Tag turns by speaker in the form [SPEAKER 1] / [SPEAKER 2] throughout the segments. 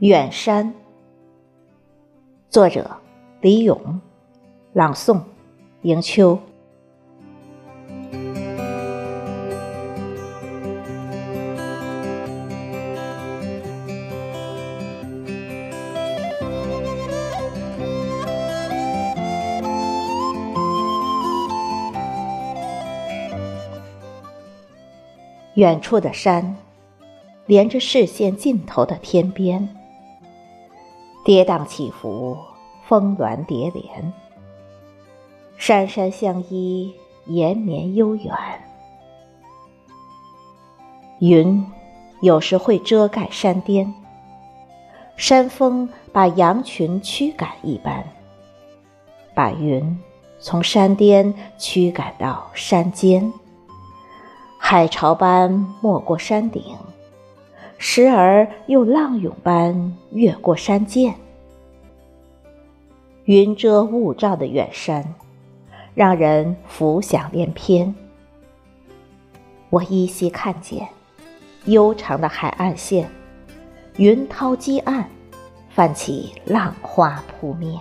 [SPEAKER 1] 远山。作者李咏朗诵迎秋。远处的山，连着视线尽头的天边。跌宕起伏，峰峦叠连，山山相依，延绵悠远。云有时会遮盖山巅，山峰把羊群驱赶一般，把云从山巅驱赶到山间。海潮般没过山顶。时而又浪涌般越过山涧，云遮雾罩的远山，让人浮想联翩。我依稀看见悠长的海岸线，云涛激岸，泛起浪花扑面，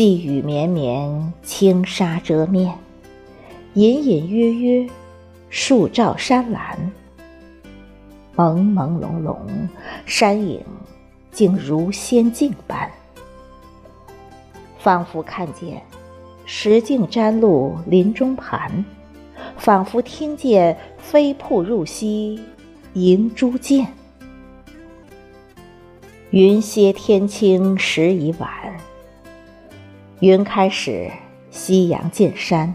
[SPEAKER 1] 细雨绵绵，轻纱遮面，隐隐约约。树照山岚，朦朦胧胧，山影竟如仙境般，仿佛看见石径沾露林中盘，仿佛听见飞瀑入溪银珠溅。云歇天清时已晚，云开始，夕阳近山。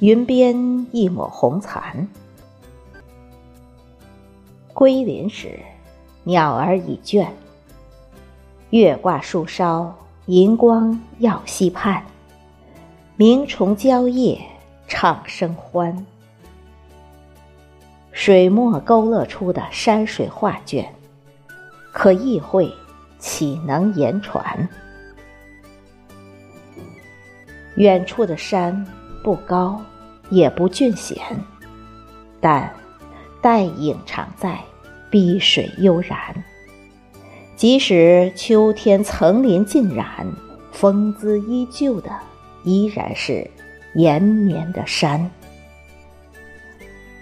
[SPEAKER 1] 云边一抹红残，归林时，鸟儿已倦。月挂树梢，银光耀溪畔。鸣虫交夜，唱声欢。水墨勾勒出的山水画卷，可意会，岂能言传？远处的山不高。也不峻险，但带影常在，碧水悠然。即使秋天层林尽染，风姿依旧的依然是延绵的山；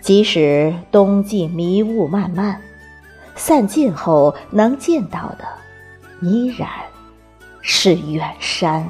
[SPEAKER 1] 即使冬季迷雾漫漫，散尽后能见到的依然是远山。